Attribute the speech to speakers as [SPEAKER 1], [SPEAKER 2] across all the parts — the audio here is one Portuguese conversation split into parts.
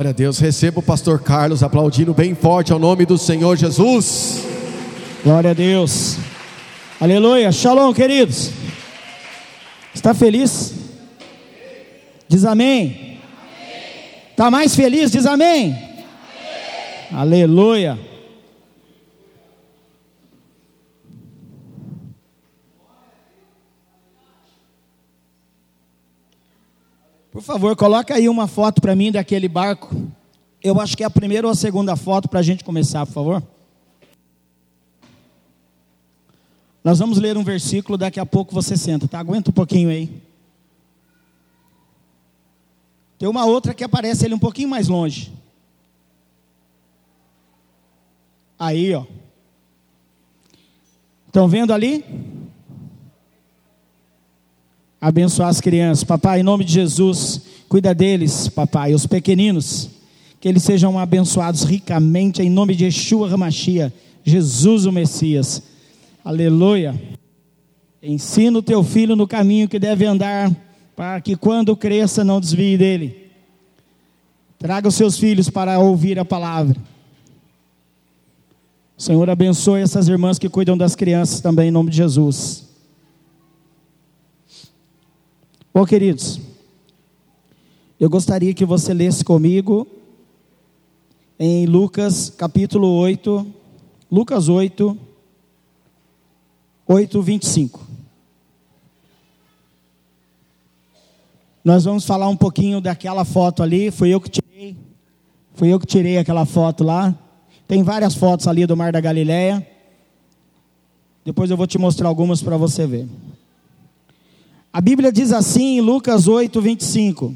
[SPEAKER 1] Glória a Deus, receba o pastor Carlos aplaudindo bem forte ao nome do Senhor Jesus.
[SPEAKER 2] Glória a Deus. Aleluia. Shalom, queridos. Está feliz? Diz amém. Está mais feliz? Diz amém. Aleluia. Por favor, coloca aí uma foto para mim daquele barco. Eu acho que é a primeira ou a segunda foto para a gente começar, por favor. Nós vamos ler um versículo, daqui a pouco você senta, tá? Aguenta um pouquinho aí. Tem uma outra que aparece ele um pouquinho mais longe. Aí, ó. Estão vendo ali? Abençoar as crianças. Papai, em nome de Jesus, cuida deles, papai, os pequeninos. Que eles sejam abençoados ricamente, em nome de Yeshua Ramachia, Jesus o Messias. Aleluia. Ensina o teu filho no caminho que deve andar, para que quando cresça não desvie dele. Traga os seus filhos para ouvir a palavra. Senhor, abençoe essas irmãs que cuidam das crianças também, em nome de Jesus. Bom, queridos, eu gostaria que você lesse comigo em Lucas capítulo 8, Lucas 8, 8, 25. Nós vamos falar um pouquinho daquela foto ali, foi eu que tirei, foi eu que tirei aquela foto lá. Tem várias fotos ali do Mar da Galileia. Depois eu vou te mostrar algumas para você ver. A Bíblia diz assim em Lucas 8, 25: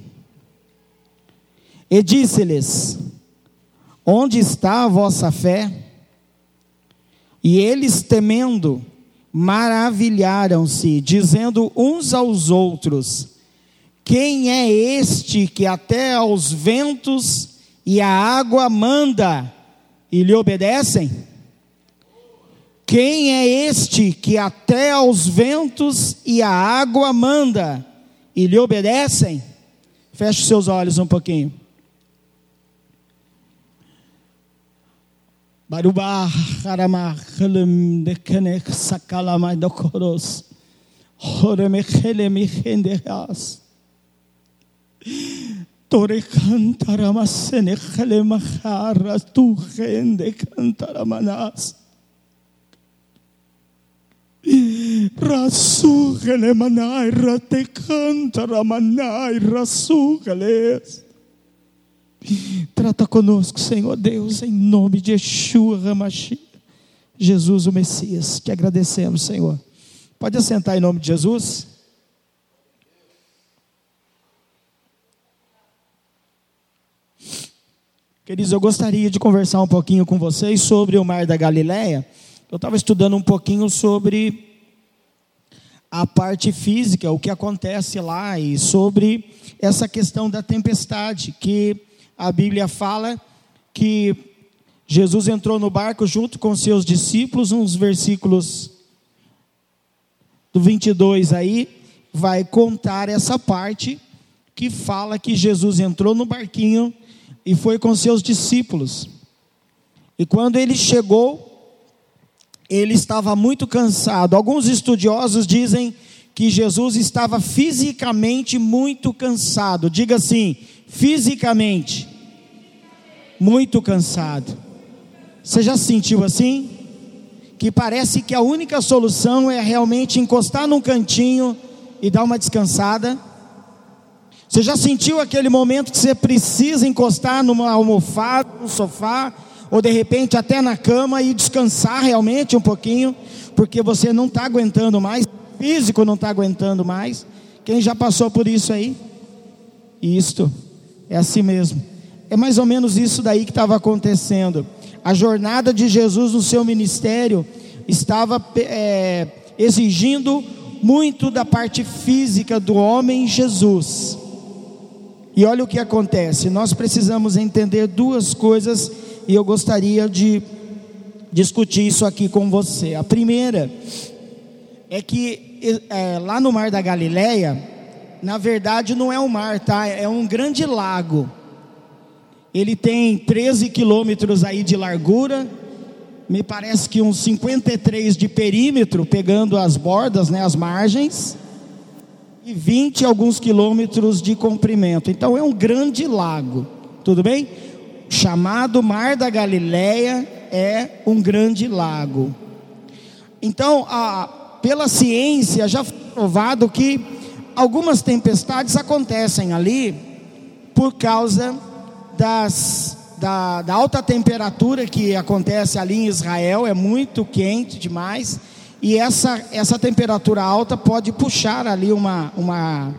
[SPEAKER 2] E disse-lhes: Onde está a vossa fé? E eles, temendo, maravilharam-se, dizendo uns aos outros: Quem é este que até aos ventos e a água manda e lhe obedecem? Quem é este que até aos ventos e a água manda e lhe obedecem? Feche seus olhos um pouquinho. Barubá, Haramá, Helem, Dekenek, Sakalamai, Dokoros, Horemechelem, Henderas, Tore cantaramassene, Helemaharas, Tu rende cantaramanas. Rasugale manai rate cantara manai rasugales. Trata conosco, Senhor Deus, em nome de Yeshua Ramashi, Jesus o Messias. Te agradecemos, Senhor. Pode assentar em nome de Jesus. Queridos, eu gostaria de conversar um pouquinho com vocês sobre o Mar da Galileia eu estava estudando um pouquinho sobre a parte física, o que acontece lá, e sobre essa questão da tempestade, que a Bíblia fala que Jesus entrou no barco junto com seus discípulos, uns versículos do 22 aí, vai contar essa parte que fala que Jesus entrou no barquinho e foi com seus discípulos. E quando ele chegou ele estava muito cansado. Alguns estudiosos dizem que Jesus estava fisicamente muito cansado. Diga assim: fisicamente muito cansado. Você já se sentiu assim? Que parece que a única solução é realmente encostar num cantinho e dar uma descansada? Você já sentiu aquele momento que você precisa encostar numa almofada, num sofá? Ou de repente até na cama e descansar realmente um pouquinho, porque você não está aguentando mais, físico não está aguentando mais. Quem já passou por isso aí? Isto, é assim mesmo. É mais ou menos isso daí que estava acontecendo. A jornada de Jesus no seu ministério estava é, exigindo muito da parte física do homem Jesus. E olha o que acontece, nós precisamos entender duas coisas e eu gostaria de discutir isso aqui com você. A primeira é que é, lá no Mar da Galileia, na verdade não é um mar, tá? É um grande lago. Ele tem 13 quilômetros aí de largura, me parece que uns 53 de perímetro, pegando as bordas, né, as margens, e 20 alguns quilômetros de comprimento. Então é um grande lago, tudo bem? Chamado Mar da Galileia é um grande lago. Então, a, pela ciência já foi provado que algumas tempestades acontecem ali por causa das, da, da, alta temperatura que acontece ali em Israel, é muito quente demais, e essa, essa temperatura alta pode puxar ali uma, uma,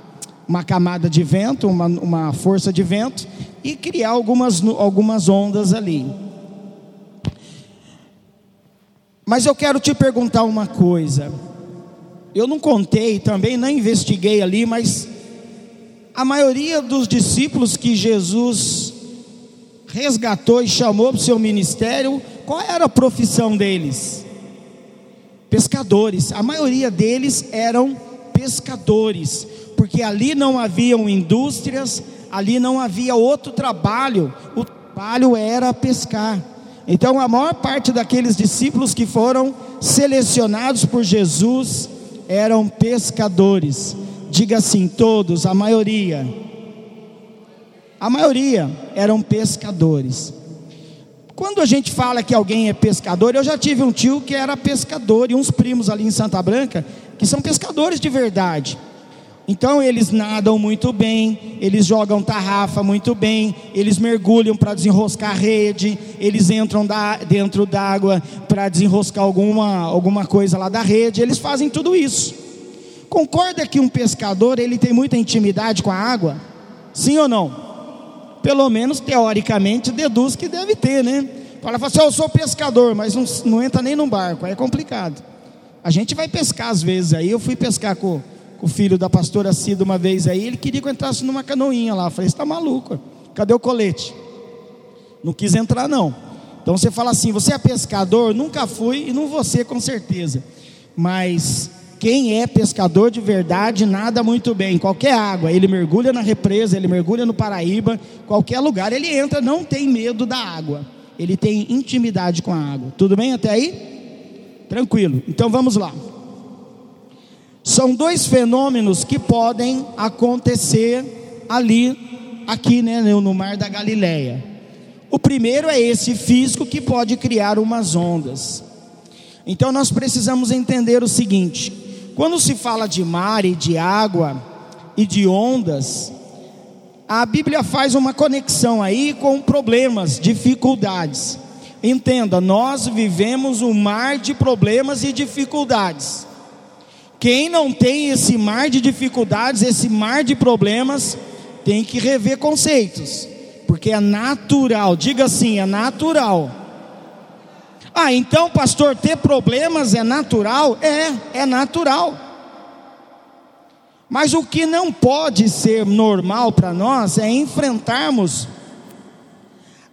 [SPEAKER 2] uma camada de vento, uma, uma força de vento, e criar algumas, algumas ondas ali. Mas eu quero te perguntar uma coisa. Eu não contei também, não investiguei ali, mas a maioria dos discípulos que Jesus resgatou e chamou para o seu ministério, qual era a profissão deles? Pescadores. A maioria deles eram pescadores, porque ali não haviam indústrias, ali não havia outro trabalho, o trabalho era pescar. Então, a maior parte daqueles discípulos que foram selecionados por Jesus eram pescadores. Diga assim, todos, a maioria. A maioria eram pescadores. Quando a gente fala que alguém é pescador, eu já tive um tio que era pescador e uns primos ali em Santa Branca que são pescadores de verdade. Então eles nadam muito bem, eles jogam tarrafa muito bem, eles mergulham para desenroscar a rede, eles entram da, dentro d'água para desenroscar alguma, alguma coisa lá da rede, eles fazem tudo isso. Concorda que um pescador ele tem muita intimidade com a água? Sim ou não? Pelo menos teoricamente deduz que deve ter, né? Fala assim, eu sou pescador, mas não, não entra nem num barco, aí é complicado. A gente vai pescar às vezes aí, eu fui pescar com o filho da pastora Cida uma vez aí, ele queria que eu entrasse numa canoinha lá. Eu falei, você está maluco? Cadê o colete? Não quis entrar, não. Então você fala assim: você é pescador? Nunca fui e não ser com certeza. Mas quem é pescador de verdade nada muito bem. Qualquer água, ele mergulha na represa, ele mergulha no Paraíba, qualquer lugar ele entra, não tem medo da água. Ele tem intimidade com a água. Tudo bem até aí? Tranquilo. Então vamos lá. São dois fenômenos que podem acontecer ali, aqui, né, no Mar da Galileia. O primeiro é esse físico que pode criar umas ondas. Então nós precisamos entender o seguinte: quando se fala de mar e de água e de ondas, a Bíblia faz uma conexão aí com problemas, dificuldades. Entenda, nós vivemos um mar de problemas e dificuldades. Quem não tem esse mar de dificuldades, esse mar de problemas, tem que rever conceitos, porque é natural, diga assim, é natural. Ah, então, pastor, ter problemas é natural? É, é natural. Mas o que não pode ser normal para nós é enfrentarmos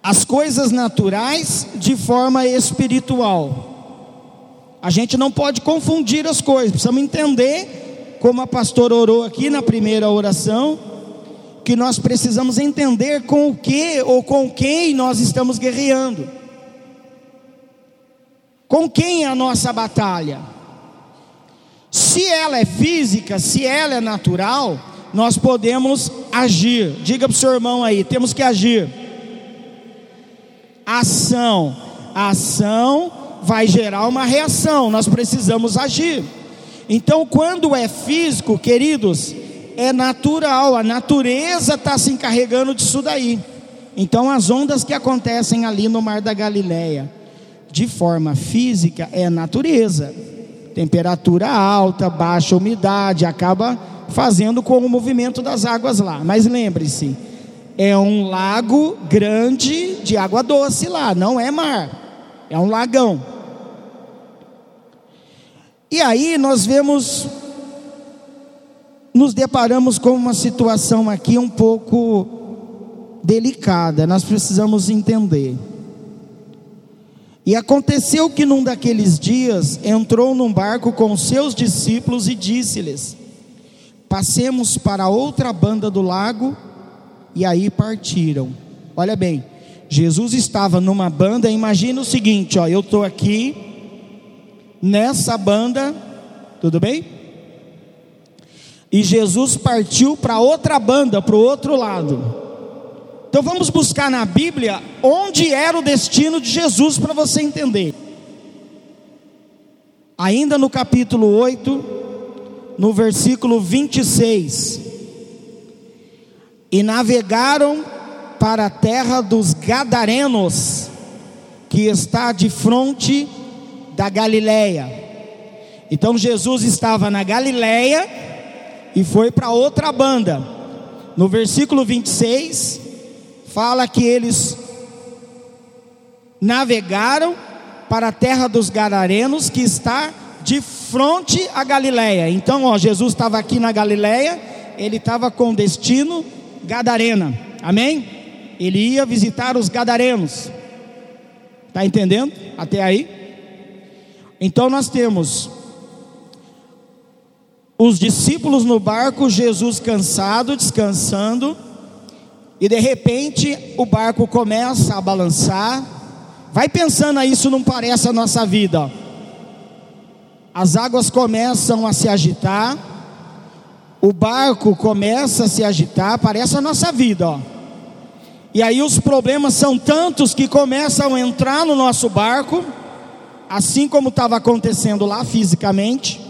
[SPEAKER 2] as coisas naturais de forma espiritual. A gente não pode confundir as coisas, precisamos entender, como a pastora orou aqui na primeira oração, que nós precisamos entender com o que ou com quem nós estamos guerreando. Com quem é a nossa batalha? Se ela é física, se ela é natural, nós podemos agir. Diga para o seu irmão aí, temos que agir. Ação. Ação vai gerar uma reação, nós precisamos agir. Então, quando é físico, queridos, é natural, a natureza está se encarregando disso daí. Então, as ondas que acontecem ali no Mar da Galileia, de forma física, é natureza. Temperatura alta, baixa umidade, acaba fazendo com o movimento das águas lá. Mas lembre-se, é um lago grande de água doce lá, não é mar. É um lagão. E aí nós vemos, nos deparamos com uma situação aqui um pouco delicada, nós precisamos entender. E aconteceu que num daqueles dias entrou num barco com seus discípulos e disse-lhes: Passemos para outra banda do lago, e aí partiram. Olha bem, Jesus estava numa banda, imagina o seguinte, ó, eu estou aqui nessa banda, tudo bem? E Jesus partiu para outra banda, para o outro lado. Então vamos buscar na Bíblia onde era o destino de Jesus para você entender. Ainda no capítulo 8, no versículo 26. E navegaram para a terra dos Gadarenos, que está de frente da Galileia. Então Jesus estava na Galileia e foi para outra banda. No versículo 26 fala que eles navegaram para a terra dos Gadarenos, que está de frente à Galileia. Então, ó, Jesus estava aqui na Galileia, ele estava com destino Gadarena. Amém? Ele ia visitar os gadarenos. Está entendendo? Até aí? Então nós temos os discípulos no barco, Jesus cansado, descansando, e de repente o barco começa a balançar. Vai pensando aí, isso não parece a nossa vida. As águas começam a se agitar, o barco começa a se agitar, parece a nossa vida, ó. E aí os problemas são tantos que começam a entrar no nosso barco, assim como estava acontecendo lá fisicamente,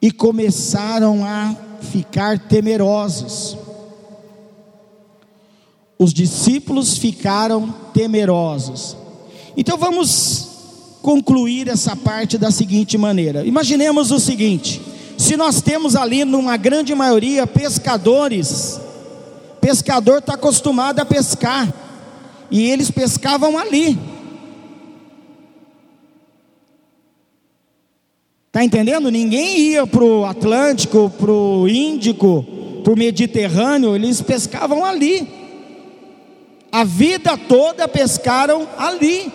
[SPEAKER 2] e começaram a ficar temerosos. Os discípulos ficaram temerosos. Então vamos concluir essa parte da seguinte maneira: imaginemos o seguinte: se nós temos ali, numa grande maioria, pescadores, pescador está acostumado a pescar, e eles pescavam ali. Está entendendo? Ninguém ia para o Atlântico, para o Índico, para o Mediterrâneo, eles pescavam ali. A vida toda pescaram ali.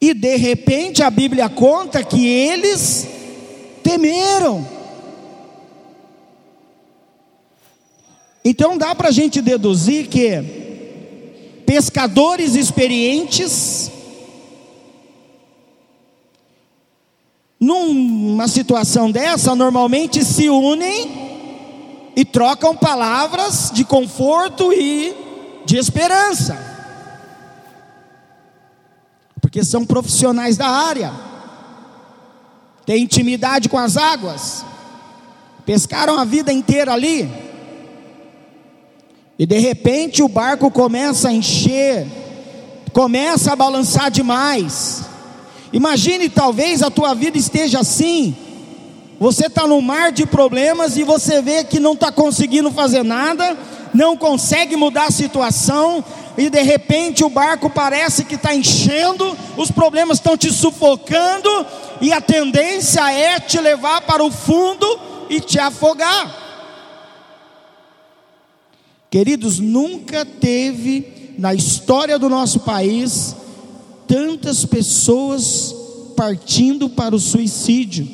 [SPEAKER 2] E de repente a Bíblia conta que eles temeram. Então dá para a gente deduzir que pescadores experientes, numa situação dessa, normalmente se unem e trocam palavras de conforto e de esperança, porque são profissionais da área, têm intimidade com as águas, pescaram a vida inteira ali e de repente o barco começa a encher, começa a balançar demais. Imagine, talvez a tua vida esteja assim. Você está no mar de problemas e você vê que não está conseguindo fazer nada, não consegue mudar a situação, e de repente o barco parece que está enchendo, os problemas estão te sufocando, e a tendência é te levar para o fundo e te afogar. Queridos, nunca teve na história do nosso país tantas pessoas partindo para o suicídio.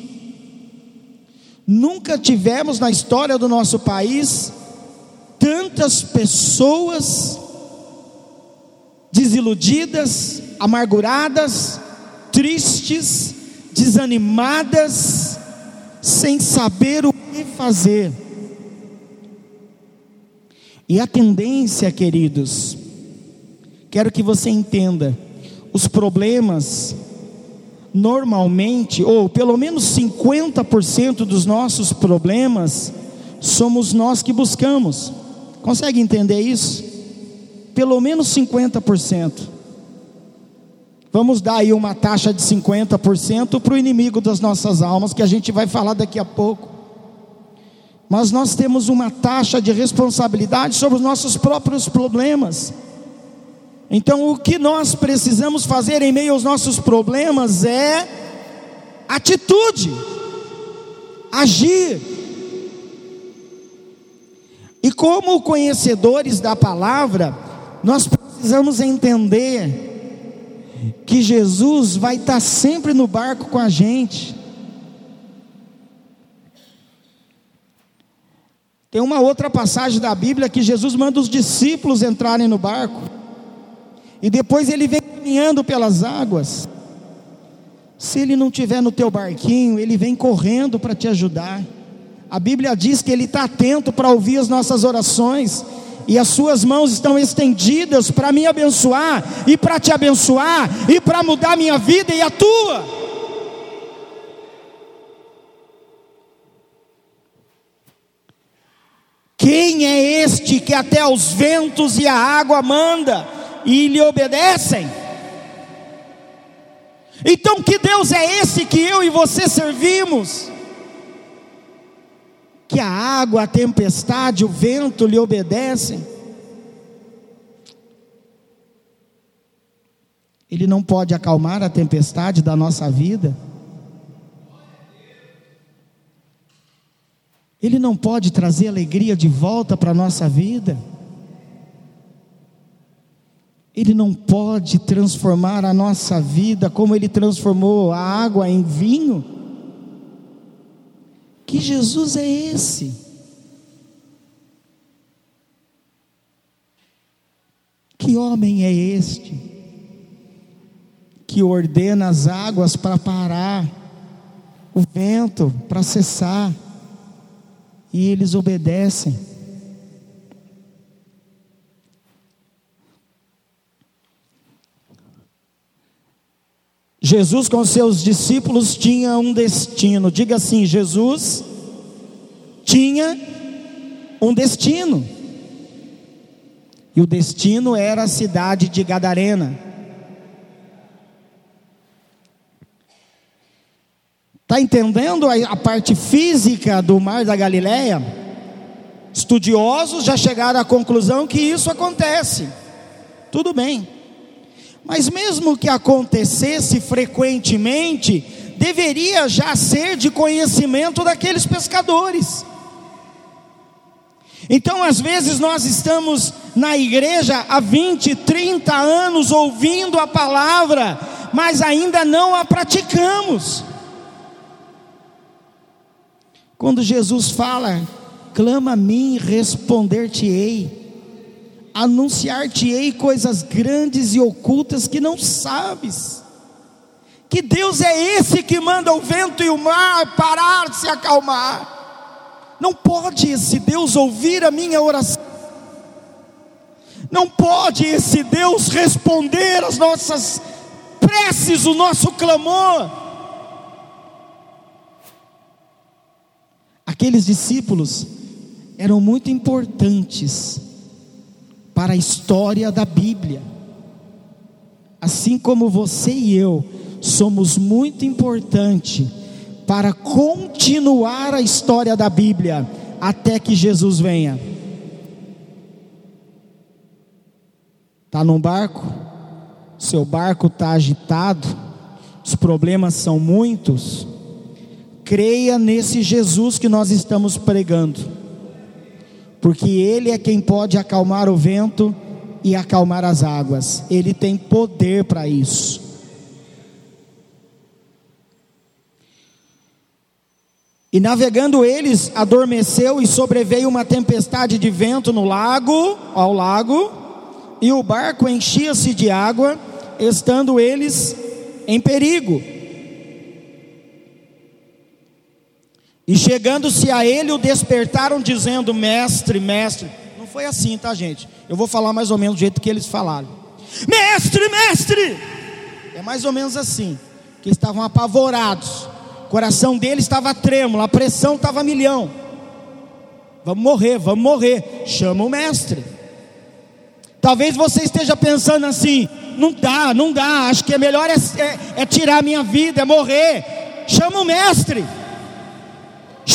[SPEAKER 2] Nunca tivemos na história do nosso país tantas pessoas desiludidas, amarguradas, tristes, desanimadas, sem saber o que fazer. E a tendência, queridos, quero que você entenda, os problemas, normalmente, ou pelo menos 50% dos nossos problemas, somos nós que buscamos. Consegue entender isso? Pelo menos 50%. Vamos dar aí uma taxa de 50% para o inimigo das nossas almas, que a gente vai falar daqui a pouco mas nós temos uma taxa de responsabilidade sobre os nossos próprios problemas. Então, o que nós precisamos fazer em meio aos nossos problemas é atitude, agir. E como conhecedores da palavra, nós precisamos entender que Jesus vai estar sempre no barco com a gente. Tem uma outra passagem da Bíblia que Jesus manda os discípulos entrarem no barco. E depois ele vem caminhando pelas águas. Se ele não tiver no teu barquinho, ele vem correndo para te ajudar. A Bíblia diz que ele está atento para ouvir as nossas orações e as suas mãos estão estendidas para me abençoar e para te abençoar e para mudar minha vida e a tua. Quem é este que até os ventos e a água manda e lhe obedecem? Então, que Deus é esse que eu e você servimos? que a água, a tempestade, o vento lhe obedecem. Ele não pode acalmar a tempestade da nossa vida. Ele não pode trazer alegria de volta para a nossa vida. Ele não pode transformar a nossa vida como ele transformou a água em vinho. Que Jesus é esse? Que homem é este? Que ordena as águas para parar, o vento para cessar, e eles obedecem. Jesus com seus discípulos tinha um destino. Diga assim: Jesus tinha um destino. E o destino era a cidade de Gadarena. Está entendendo a, parte física do mar da Galileia? Estudiosos já chegaram à conclusão que isso acontece. Tudo bem. Mas mesmo que acontecesse frequentemente, deveria já ser de conhecimento daqueles pescadores. Então, às vezes, nós estamos na igreja há 20, 30 anos ouvindo a palavra, mas ainda não a praticamos. Quando Jesus fala, clama a mim, responder-te-ei anunciar-te-ei coisas grandes e ocultas que não sabes. Que Deus é esse que manda o vento e o mar parar, se acalmar. Não pode esse Deus ouvir a minha oração. Não pode esse Deus responder as nossas preces, o nosso clamor. Aqueles discípulos eram muito importantes para a história da Bíblia. Assim como você e eu somos muito importante para continuar a história da Bíblia até que Jesus venha. Está num barco? Seu barco está agitado, os problemas são muitos. Creia nesse Jesus que nós estamos pregando porque Ele é quem pode acalmar o vento e acalmar as águas, Ele tem poder para isso. E navegando eles, adormeceu e sobreveio uma tempestade de vento no lago, ao lago, e o barco enchia-se de água, estando eles em perigo. E chegando-se a ele, o despertaram, dizendo: Mestre, mestre. Não foi assim, tá, gente? Eu vou falar mais ou menos do jeito que eles falaram: Mestre, mestre. É mais ou menos assim. Que estavam apavorados. O coração deles estava trêmulo, a pressão estava a milhão. Vamos morrer, vamos morrer. Chama o mestre. Talvez você esteja pensando assim: não dá, não dá. Acho que é melhor é, é, é tirar minha vida, é morrer. Chama o mestre.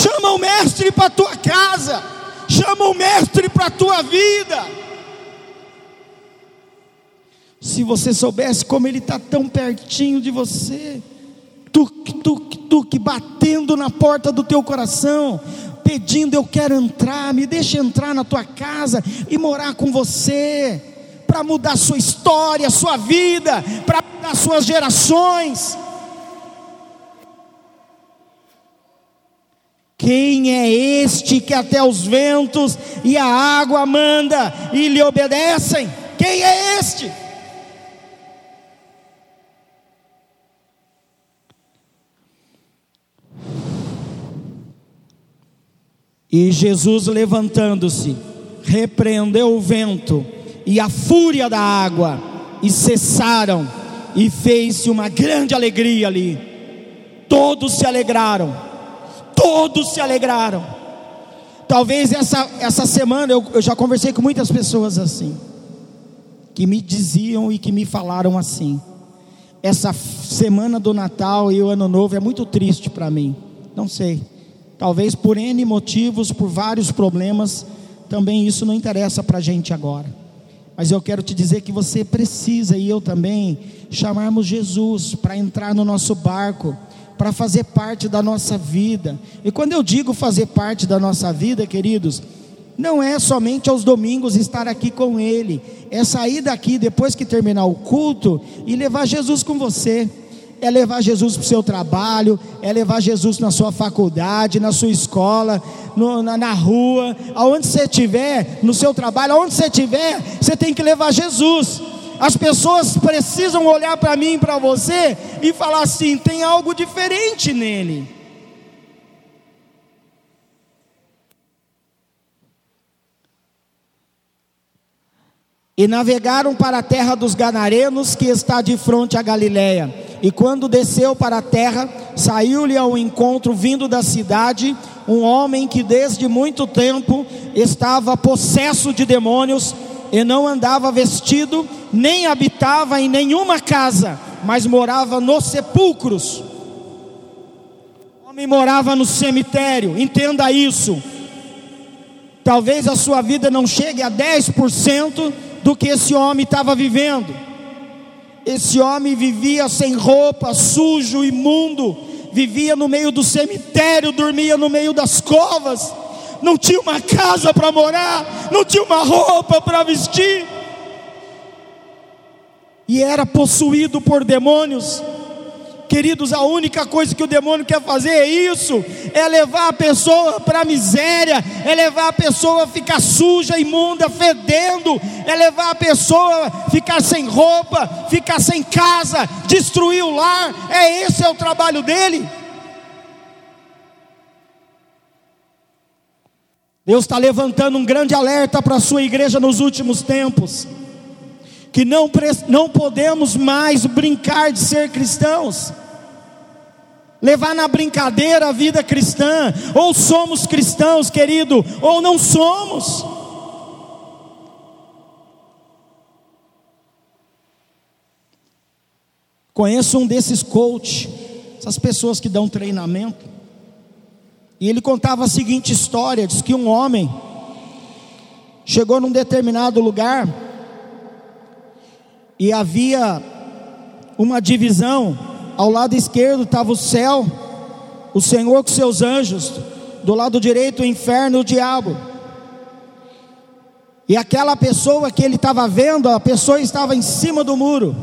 [SPEAKER 2] Chama o mestre para a tua casa. Chama o mestre para a tua vida. Se você soubesse como ele está tão pertinho de você, tuque, tuque, tuque, batendo na porta do teu coração, pedindo: Eu quero entrar, me deixa entrar na tua casa e morar com você, para mudar sua história, sua vida, para mudar suas gerações. Quem é este que até os ventos e a água manda e lhe obedecem? Quem é este? E Jesus, levantando-se, repreendeu o vento e a fúria da água, e cessaram, e fez-se uma grande alegria ali. Todos se alegraram, todos se alegraram. Talvez essa, essa semana eu, eu já conversei com muitas pessoas assim, que me diziam e que me falaram assim. Essa semana do Natal e o Ano Novo é muito triste para mim, não sei Talvez por N motivos, por vários problemas, também isso não interessa para a gente agora. Mas eu quero te dizer que você precisa, e eu também, chamarmos Jesus para entrar no nosso barco, para fazer parte da nossa vida. E quando eu digo fazer parte da nossa vida, queridos, não é somente aos domingos estar aqui com Ele, é sair daqui depois que terminar o culto e levar Jesus com você é levar Jesus para o seu trabalho, é levar Jesus na sua faculdade, na sua escola, no, na, na, rua, aonde você estiver, no seu trabalho, aonde você estiver, você tem que levar Jesus. As pessoas precisam olhar para mim e para você e falar assim: tem algo diferente nele. E navegaram para a terra dos Ganarenos, que está de frente a Galiléia. E quando desceu para a terra, saiu-lhe ao encontro, vindo da cidade, um homem que desde muito tempo estava possesso de demônios, e não andava vestido, nem habitava em nenhuma casa, mas morava nos sepulcros. O homem morava no cemitério, entenda isso. Talvez a sua vida não chegue a 10% do que esse homem estava vivendo. Esse homem vivia sem roupa, sujo, imundo, vivia no meio do cemitério, dormia no meio das covas, não tinha uma casa para morar, não tinha uma roupa para vestir, e era possuído por demônios. Queridos, a única coisa que o demônio quer fazer é isso: é levar a pessoa para a miséria, é levar a pessoa a ficar suja, imunda, fedendo, é levar a pessoa a ficar sem roupa, ficar sem casa, destruir o lar. É esse é o trabalho dele. Deus está levantando um grande alerta para a sua igreja nos últimos tempos que não, não podemos mais brincar de ser cristãos, levar na brincadeira a vida cristã, ou somos cristãos, querido, ou não somos. Conheço um desses coach, essas pessoas que dão treinamento, e ele contava a seguinte história: diz que um homem chegou num determinado lugar, e havia uma divisão. Ao lado esquerdo estava o céu, o Senhor com seus anjos, do lado direito o inferno e o diabo. E aquela pessoa que ele estava vendo, a pessoa estava em cima do muro.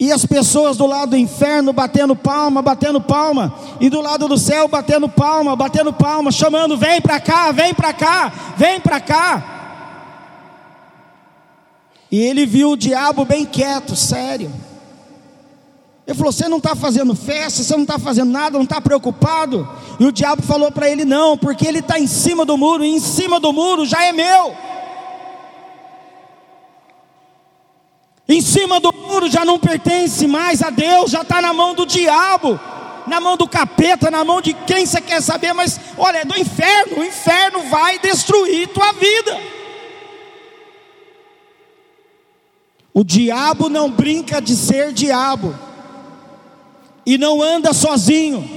[SPEAKER 2] E as pessoas do lado do inferno batendo palma, batendo palma, e do lado do céu batendo palma, batendo palma, chamando: vem para cá, vem para cá, vem para cá. E ele viu o diabo bem quieto, sério. Ele falou: Você não está fazendo festa, você não está fazendo nada, não está preocupado. E o diabo falou para ele: Não, porque ele está em cima do muro, e em cima do muro já é meu. Em cima do muro já não pertence mais a Deus, já está na mão do diabo, na mão do capeta, na mão de quem você quer saber, mas olha, é do inferno, o inferno vai destruir tua vida. O diabo não brinca de ser diabo, e não anda sozinho.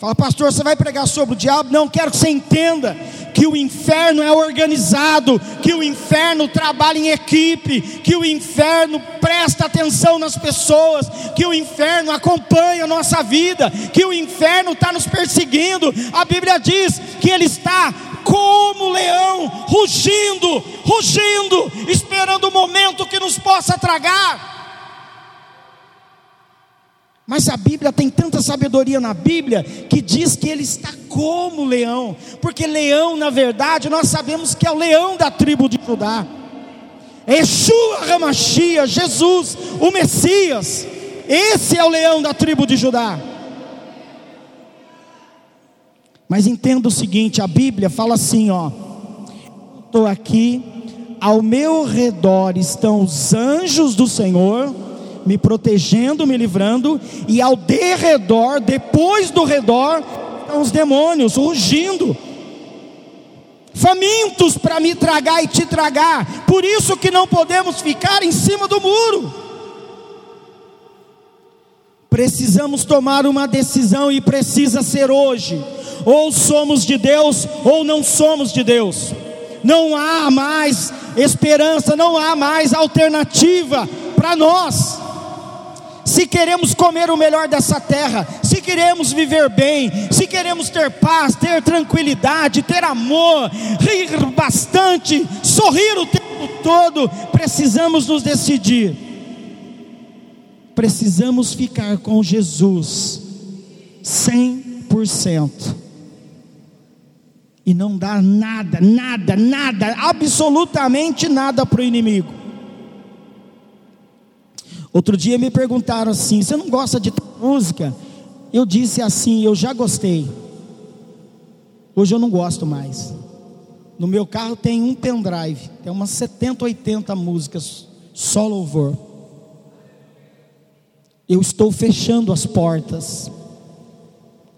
[SPEAKER 2] Fala, pastor, você vai pregar sobre o diabo? Não, quero que você entenda que o inferno é organizado, que o inferno trabalha em equipe, que o inferno presta atenção nas pessoas, que o inferno acompanha a nossa vida, que o inferno está nos perseguindo. A Bíblia diz que ele está como leão, rugindo, rugindo, esperando o momento que nos possa tragar. Mas a Bíblia tem tanta sabedoria na Bíblia que diz que ele está como leão, porque leão, na verdade, nós sabemos que é o leão da tribo de Judá. Yeshua Ramachia, Jesus, o Messias, esse é o leão da tribo de Judá. Mas entenda o seguinte: a Bíblia fala assim, ó. Estou aqui, ao meu redor estão os anjos do Senhor me protegendo, me livrando, e ao derredor, depois do redor, estão os demônios rugindo, famintos para me tragar e te tragar. Por isso que não podemos ficar em cima do muro. Precisamos tomar uma decisão e precisa ser hoje. Ou somos de Deus ou não somos de Deus. Não há mais esperança, não há mais alternativa para nós se queremos comer o melhor dessa terra, se queremos viver bem, se queremos ter paz, ter tranquilidade, ter amor, rir bastante, sorrir o tempo todo, precisamos nos decidir. Precisamos ficar com Jesus 100% e não dar nada, nada, nada, absolutamente nada para o inimigo. Outro dia me perguntaram assim: você não gosta de música? Eu disse assim: eu já gostei. Hoje eu não gosto mais. No meu carro tem um pendrive, tem umas 70, 80 músicas, só louvor. Eu estou fechando as portas.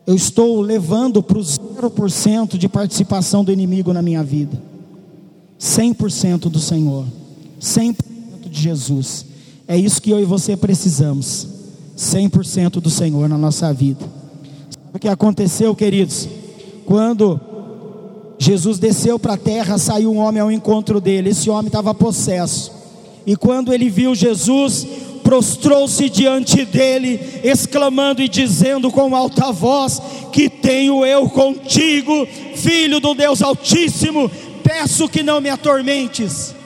[SPEAKER 2] Eu estou levando para o 0% de participação do inimigo na minha vida. 100% do Senhor. 100% de Jesus. É isso que eu e você precisamos. 100% do Senhor na nossa vida. Sabe o que aconteceu, queridos? Quando Jesus desceu para a terra, saiu um homem ao encontro dele. Esse homem estava possesso. E quando ele viu Jesus, prostrou-se diante dele, exclamando e dizendo com alta voz: Que tenho eu contigo, filho do Deus Altíssimo, peço que não me atormentes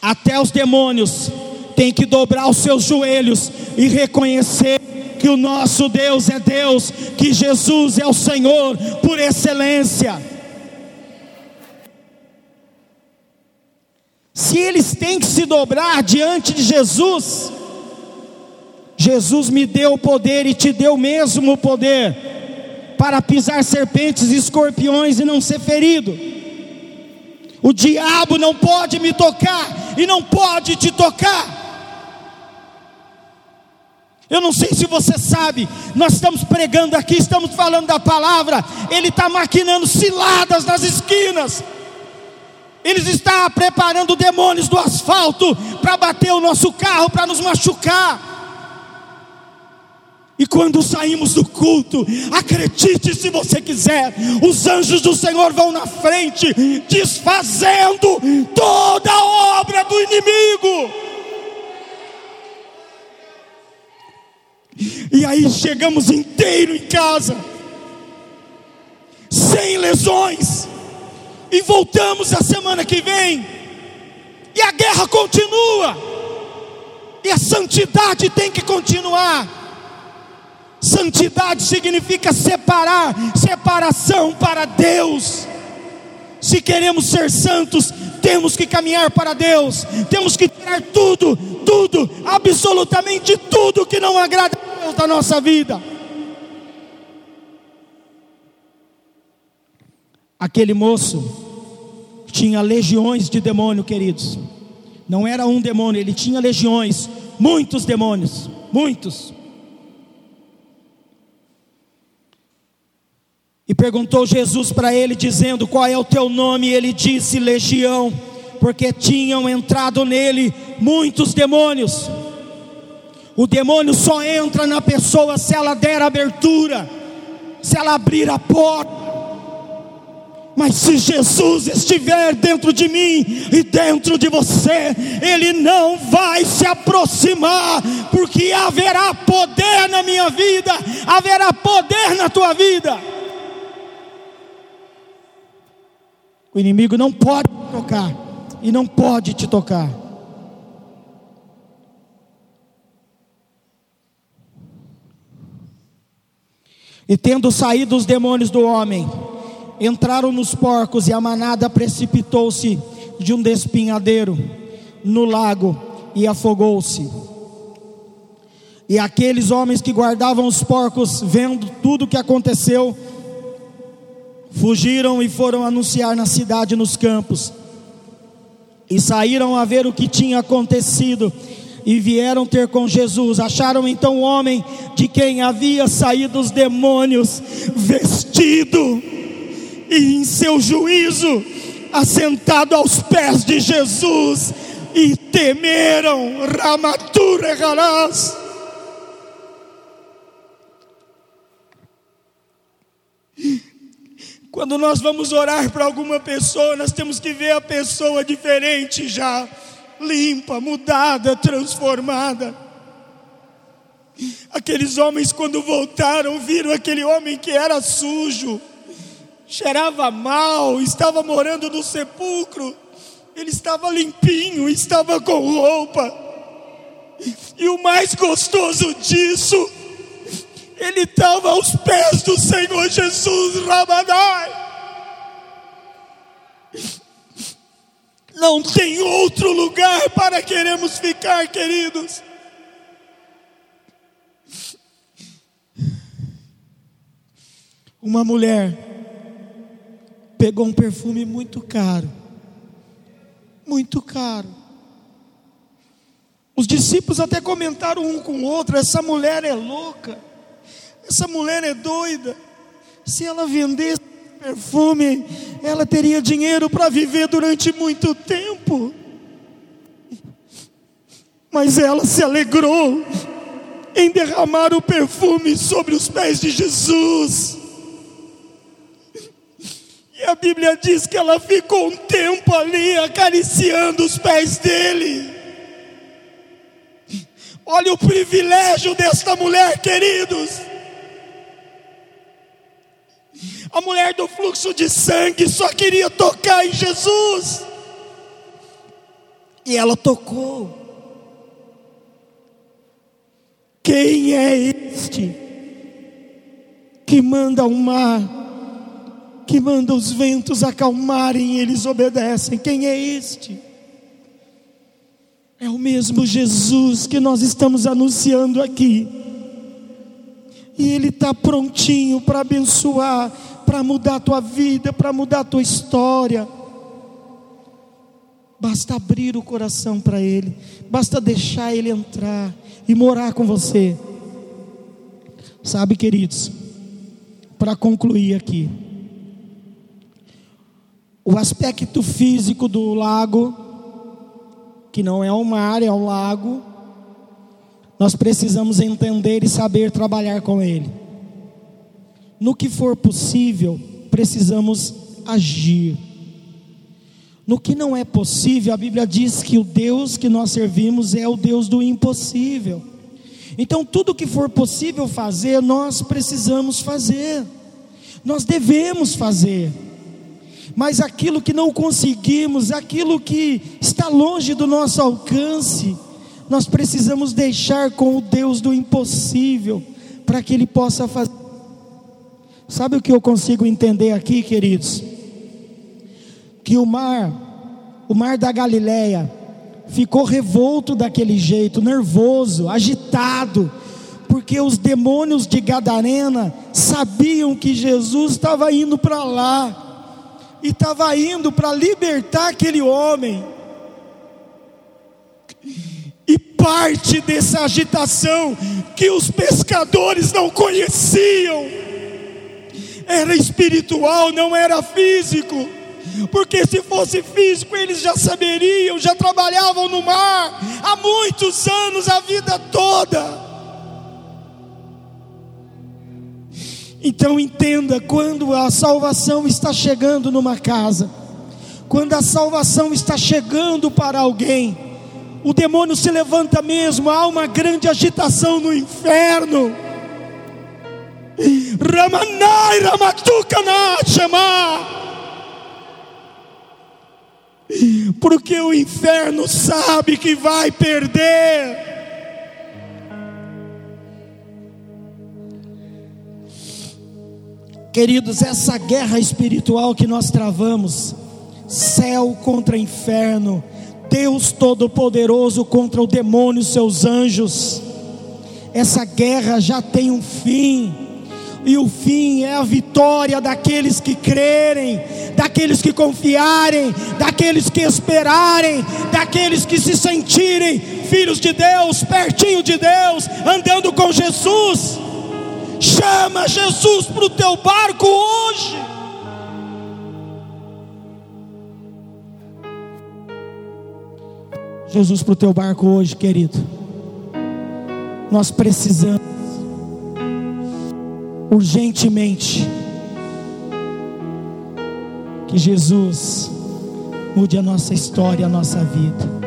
[SPEAKER 2] até os demônios têm que dobrar os seus joelhos e reconhecer que o nosso Deus é Deus, que Jesus é o Senhor por excelência. Se eles têm que se dobrar diante de Jesus, Jesus me deu o poder e te deu mesmo o poder para pisar serpentes e escorpiões e não ser ferido. O diabo não pode me tocar e não pode te tocar. Eu não sei se você sabe, nós estamos pregando aqui, estamos falando da palavra, ele está maquinando ciladas nas esquinas, ele está preparando demônios do asfalto para bater o nosso carro, para nos machucar. E quando saímos do culto, acredite se você quiser, os anjos do Senhor vão na frente, desfazendo toda a obra do inimigo. E aí chegamos inteiro em casa, sem lesões, e voltamos a semana que vem, e a guerra continua, e a santidade tem que continuar. Santidade significa separar, separação para Deus. Se queremos ser santos, temos que caminhar para Deus, temos que tirar tudo, tudo, absolutamente tudo que não agrada a Deus da nossa vida. Aquele moço tinha legiões de demônio, queridos. Não era um demônio, ele tinha legiões, muitos demônios, muitos. E perguntou Jesus para ele, dizendo: Qual é o teu nome? E ele disse: Legião, porque tinham entrado nele muitos demônios. O demônio só entra na pessoa se ela der abertura, se ela abrir a porta. Mas se Jesus estiver dentro de mim e dentro de você, Ele não vai se aproximar, porque haverá poder na minha vida, haverá poder na tua vida. O inimigo não pode te tocar e não pode te tocar. E tendo saído os demônios do homem, entraram nos porcos e a manada precipitou-se de um despinhadeiro no lago e afogou-se. E aqueles homens que guardavam os porcos, vendo tudo o que aconteceu, fugiram e foram anunciar na cidade nos campos. E saíram a ver o que tinha acontecido e vieram ter com Jesus. Acharam então o homem de quem havia saído os demônios, vestido e em seu juízo, assentado aos pés de Jesus, e temeram, Ramatura Harás. Quando nós vamos orar para alguma pessoa, nós temos que ver a pessoa diferente já, limpa, mudada, transformada. Aqueles homens, quando voltaram, viram aquele homem que era sujo, cheirava mal, estava morando no sepulcro, ele estava limpinho, estava com roupa, e o mais gostoso disso, ele estava aos pés do Senhor Jesus Ramadai. Não tem outro lugar para queremos ficar, queridos. Uma mulher pegou um perfume muito caro, muito caro. Os discípulos até comentaram um com o outro: essa mulher é louca. Essa mulher é doida. Se ela vendesse perfume, ela teria dinheiro para viver durante muito tempo. Mas ela se alegrou em derramar o perfume sobre os pés de Jesus. E a Bíblia diz que ela ficou um tempo ali acariciando os pés dele. Olha o privilégio desta mulher, queridos. A mulher do fluxo de sangue só queria tocar em Jesus. E ela tocou. Quem é este que manda o mar, que manda os ventos acalmarem e eles obedecem? Quem é este? É o mesmo Jesus que nós estamos anunciando aqui. E Ele está prontinho para abençoar para mudar a tua vida, para mudar a tua história. Basta abrir o coração para Ele, basta deixar Ele entrar e morar com você. Sabe, queridos, para concluir aqui, o aspecto físico do lago, que não é um mar, é um lago, nós precisamos entender e saber trabalhar com ele no que for possível, precisamos agir. No que não é possível, a Bíblia diz que o Deus que nós servimos é o Deus do impossível. Então, tudo que for possível fazer, nós precisamos fazer, nós devemos fazer. Mas aquilo que não conseguimos, aquilo que está longe do nosso alcance, nós precisamos deixar com o Deus do impossível, para que Ele possa fazer. Sabe o que eu consigo entender aqui, queridos? Que o mar, o mar da Galileia, ficou revolto daquele jeito, nervoso, agitado, porque os demônios de Gadarena sabiam que Jesus estava indo para lá, e estava indo para libertar aquele homem. E parte dessa agitação que os pescadores não conheciam, era espiritual, não era físico. Porque se fosse físico, eles já saberiam, já trabalhavam no mar há muitos anos, a vida toda. Então entenda: quando a salvação está chegando numa casa, quando a salvação está chegando para alguém, o demônio se levanta mesmo, há uma grande agitação no inferno Ramanai Ramatukana Shema. Porque o inferno sabe que vai perder. Queridos, essa guerra espiritual que nós travamos, céu contra inferno, Deus Todo-Poderoso contra o demônio e seus anjos, essa guerra já tem um fim, e o fim é a vitória daqueles que crerem, daqueles que confiarem, daqueles que esperarem, daqueles que se sentirem filhos de Deus, pertinho de Deus, andando com Jesus. Chama Jesus para o teu barco hoje. Jesus para o teu barco hoje, querido. Nós precisamos urgentemente que Jesus mude a nossa história, a nossa vida.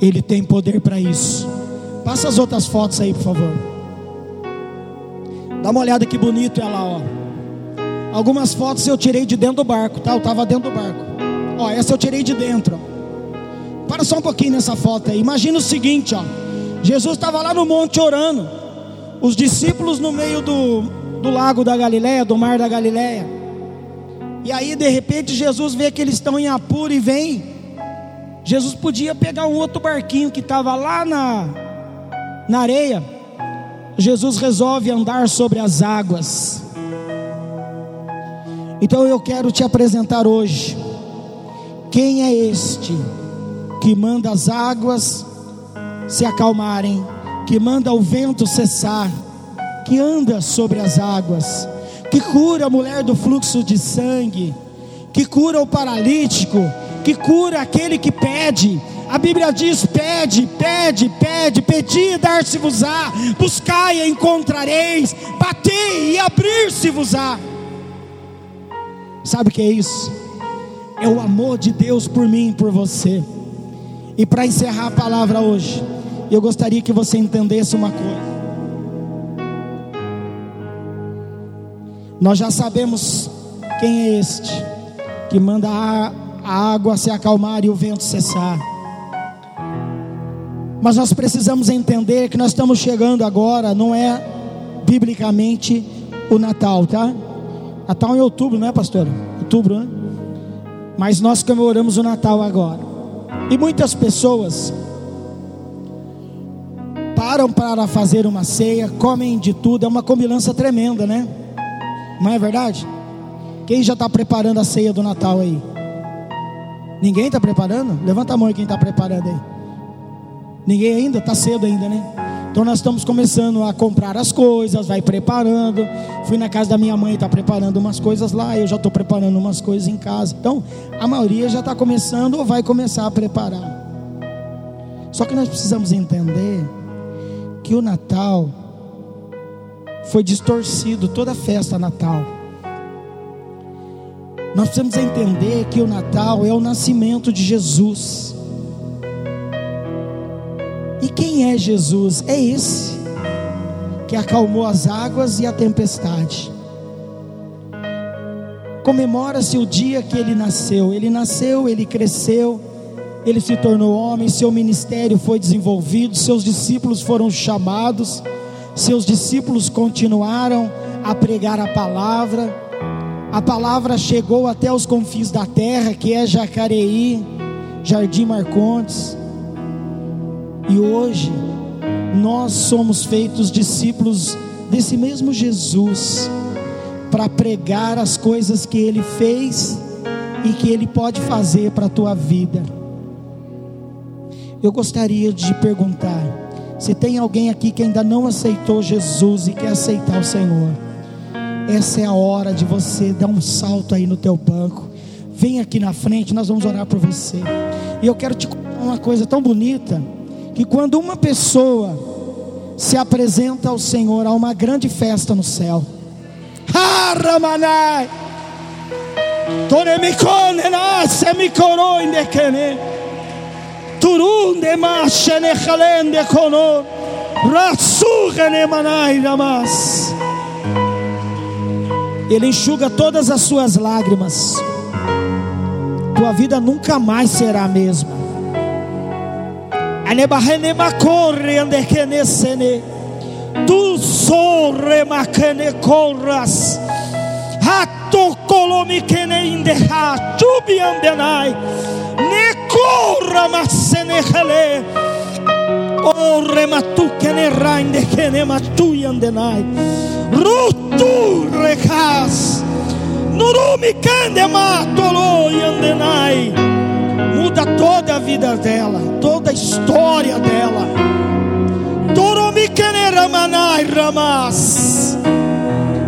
[SPEAKER 2] Ele tem poder para isso. Passa as outras fotos aí, por favor. Dá uma olhada que bonito ela, ó. Algumas fotos eu tirei de dentro do barco, tá? Eu estava dentro do barco. Ó, essa eu tirei de dentro. Para só um pouquinho nessa foto aí. Imagina o seguinte, ó. Jesus estava lá no monte orando. Os discípulos no meio do, do lago da Galileia, do mar da Galileia. E aí, de repente, Jesus vê que eles estão em apuro e vem. Jesus podia pegar um outro barquinho que estava lá na, na areia Jesus resolve andar sobre as águas. Então eu quero te apresentar hoje. Quem é este que manda as águas se acalmarem, que manda o vento cessar, que anda sobre as águas, que cura a mulher do fluxo de sangue, que cura o paralítico, que cura aquele que pede, a Bíblia diz: pede, pede, pede, pedi e dar-se-vos-á, buscai e encontrareis, batei e abrir-se-vos-á. Sabe o que é isso? É o amor de Deus por mim e por você. E para encerrar a palavra hoje, eu gostaria que você entendesse uma coisa. Nós já sabemos quem é este que manda a água se acalmar e o vento cessar. Mas nós precisamos entender que nós estamos chegando agora, não é biblicamente o Natal, tá? Natal em outubro, não é, pastor? Outubro, né? Mas nós comemoramos o Natal agora. E muitas pessoas param para fazer uma ceia, comem de tudo, é uma combinância tremenda, né? Não é verdade? Quem já está preparando a ceia do Natal aí? Ninguém está preparando? Levanta a mão aí quem está preparando aí. Ninguém ainda, está cedo ainda, né? Então nós estamos começando a comprar as coisas, vai preparando. Fui na casa da minha mãe, está preparando umas coisas lá, eu já estou preparando umas coisas em casa. Então a maioria já está começando ou vai começar a preparar. Só que nós precisamos entender que o Natal foi distorcido, toda a festa Natal. Nós precisamos entender que o Natal é o nascimento de Jesus. E quem é Jesus? É esse que acalmou as águas e a tempestade. Comemora-se o dia que ele nasceu. Ele nasceu, ele cresceu, ele se tornou homem, seu ministério foi desenvolvido, seus discípulos foram chamados, seus discípulos continuaram a pregar a palavra. A palavra chegou até os confins da terra, que é Jacareí, Jardim Marcondes. E hoje nós somos feitos discípulos desse mesmo Jesus para pregar as coisas que ele fez e que ele pode fazer para a tua vida. Eu gostaria de perguntar se tem alguém aqui que ainda não aceitou Jesus e quer aceitar o Senhor. Essa é a hora de você dar um salto aí no teu banco. Vem aqui na frente, nós vamos orar por você. E eu quero te contar uma coisa tão bonita que quando uma pessoa se apresenta ao Senhor, há uma grande festa no céu. Haramanai. Toremikone nasce mikoro indekene. Turunde mashene khalende kono. Ratsugene manai ramas. Ele enxuga todas as suas lágrimas. Tua vida nunca mais será a mesma. Tu sorre macane corras. Rato colomi kenende ha tubi ambenai. Nekora masenehele. O rematu kenerande kenematu yandenai. Rutu rekas. Nurumi kandematolo yandenai. Muda toda a vida dela, toda a história dela. Toromi keneramanai ramas.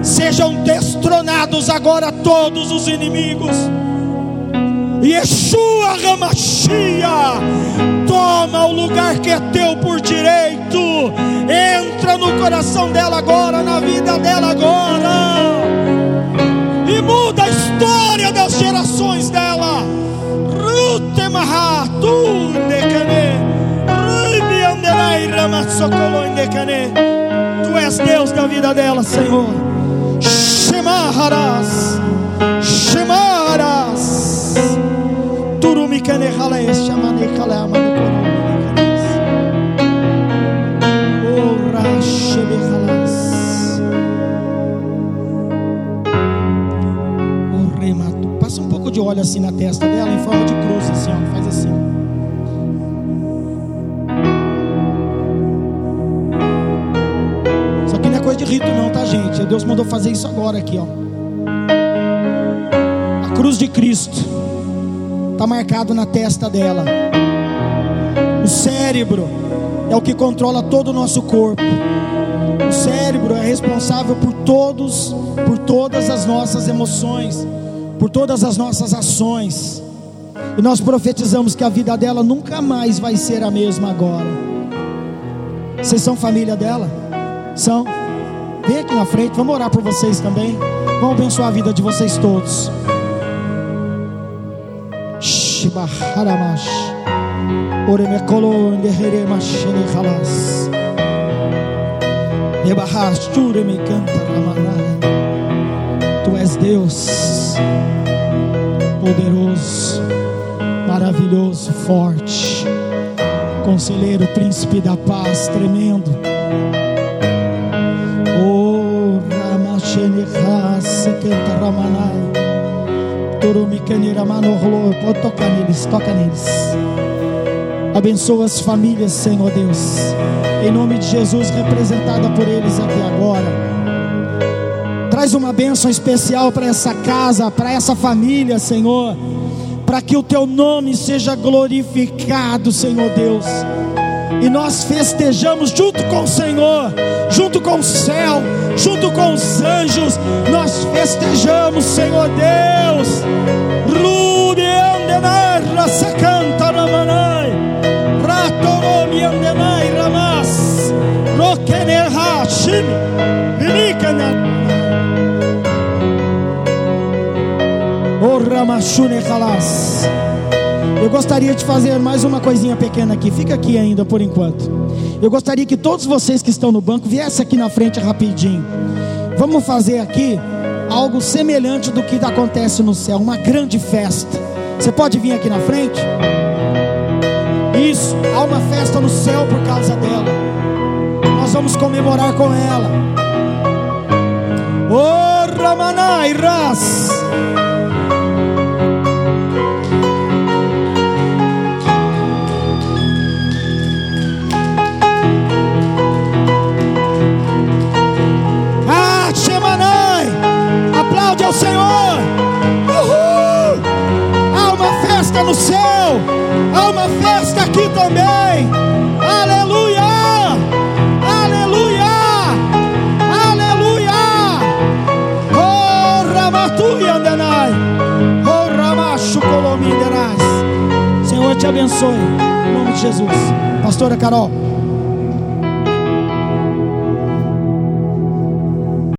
[SPEAKER 2] Sejam destronados agora todos os inimigos. Yeshua Ramachia, toma o lugar que é teu por direito. Entra no coração dela agora, na vida dela agora. E muda a história das gerações dela. Tu. Tu és Deus da vida dela, Senhor. Shemaharas. Passa um pouco de óleo assim na testa dela, em forma de cruz, assim, ó. Faz assim. Isso aqui não é coisa de rito, não, tá, gente? Deus mandou fazer isso agora aqui, ó. A cruz de Cristo está marcado na testa dela. O cérebro é o que controla todo o nosso corpo. O cérebro é responsável por todos, por todas as nossas emoções, por todas as nossas ações. E nós profetizamos que a vida dela nunca mais vai ser a mesma agora. Vocês são família dela? São? Vem aqui na frente, vamos orar por vocês também. Vamos abençoar a vida de vocês todos. Shibaharamash. Oremekolo ndeheremashene halas. Ebahash tureme cantaramanai. Tu és Deus, poderoso, maravilhoso, forte, conselheiro, príncipe da paz, tremendo. Oh, Ramashene Hasekenta Ramanai. Pode tocar neles, toca neles. Abençoa as famílias, Senhor Deus. Em nome de Jesus, representada por eles aqui agora. Traz uma bênção especial para essa casa, para essa família, Senhor. Para que o teu nome seja glorificado, Senhor Deus. E nós festejamos junto com o Senhor, junto com o céu, junto com os anjos. Nós festejamos, Senhor Deus. Rasakanta ramanai. Ratoromi andenai halas. Eu gostaria de fazer mais uma coisinha pequena aqui. Fica aqui ainda por enquanto. Eu gostaria que todos vocês que estão no banco viessem aqui na frente rapidinho. Vamos fazer aqui algo semelhante do que acontece no céu, uma grande festa. Você pode vir aqui na frente? Isso, há uma festa no céu por causa dela. Nós vamos comemorar com ela. Oh, Ramanai Ras. Aplaude ao Senhor. Uhul. Há uma festa no céu, há uma festa aqui também. Aleluia, aleluia, aleluia. Ramatu Yandanai, Ramachu Colominderais. Senhor te abençoe, em nome de Jesus. Pastora Carol.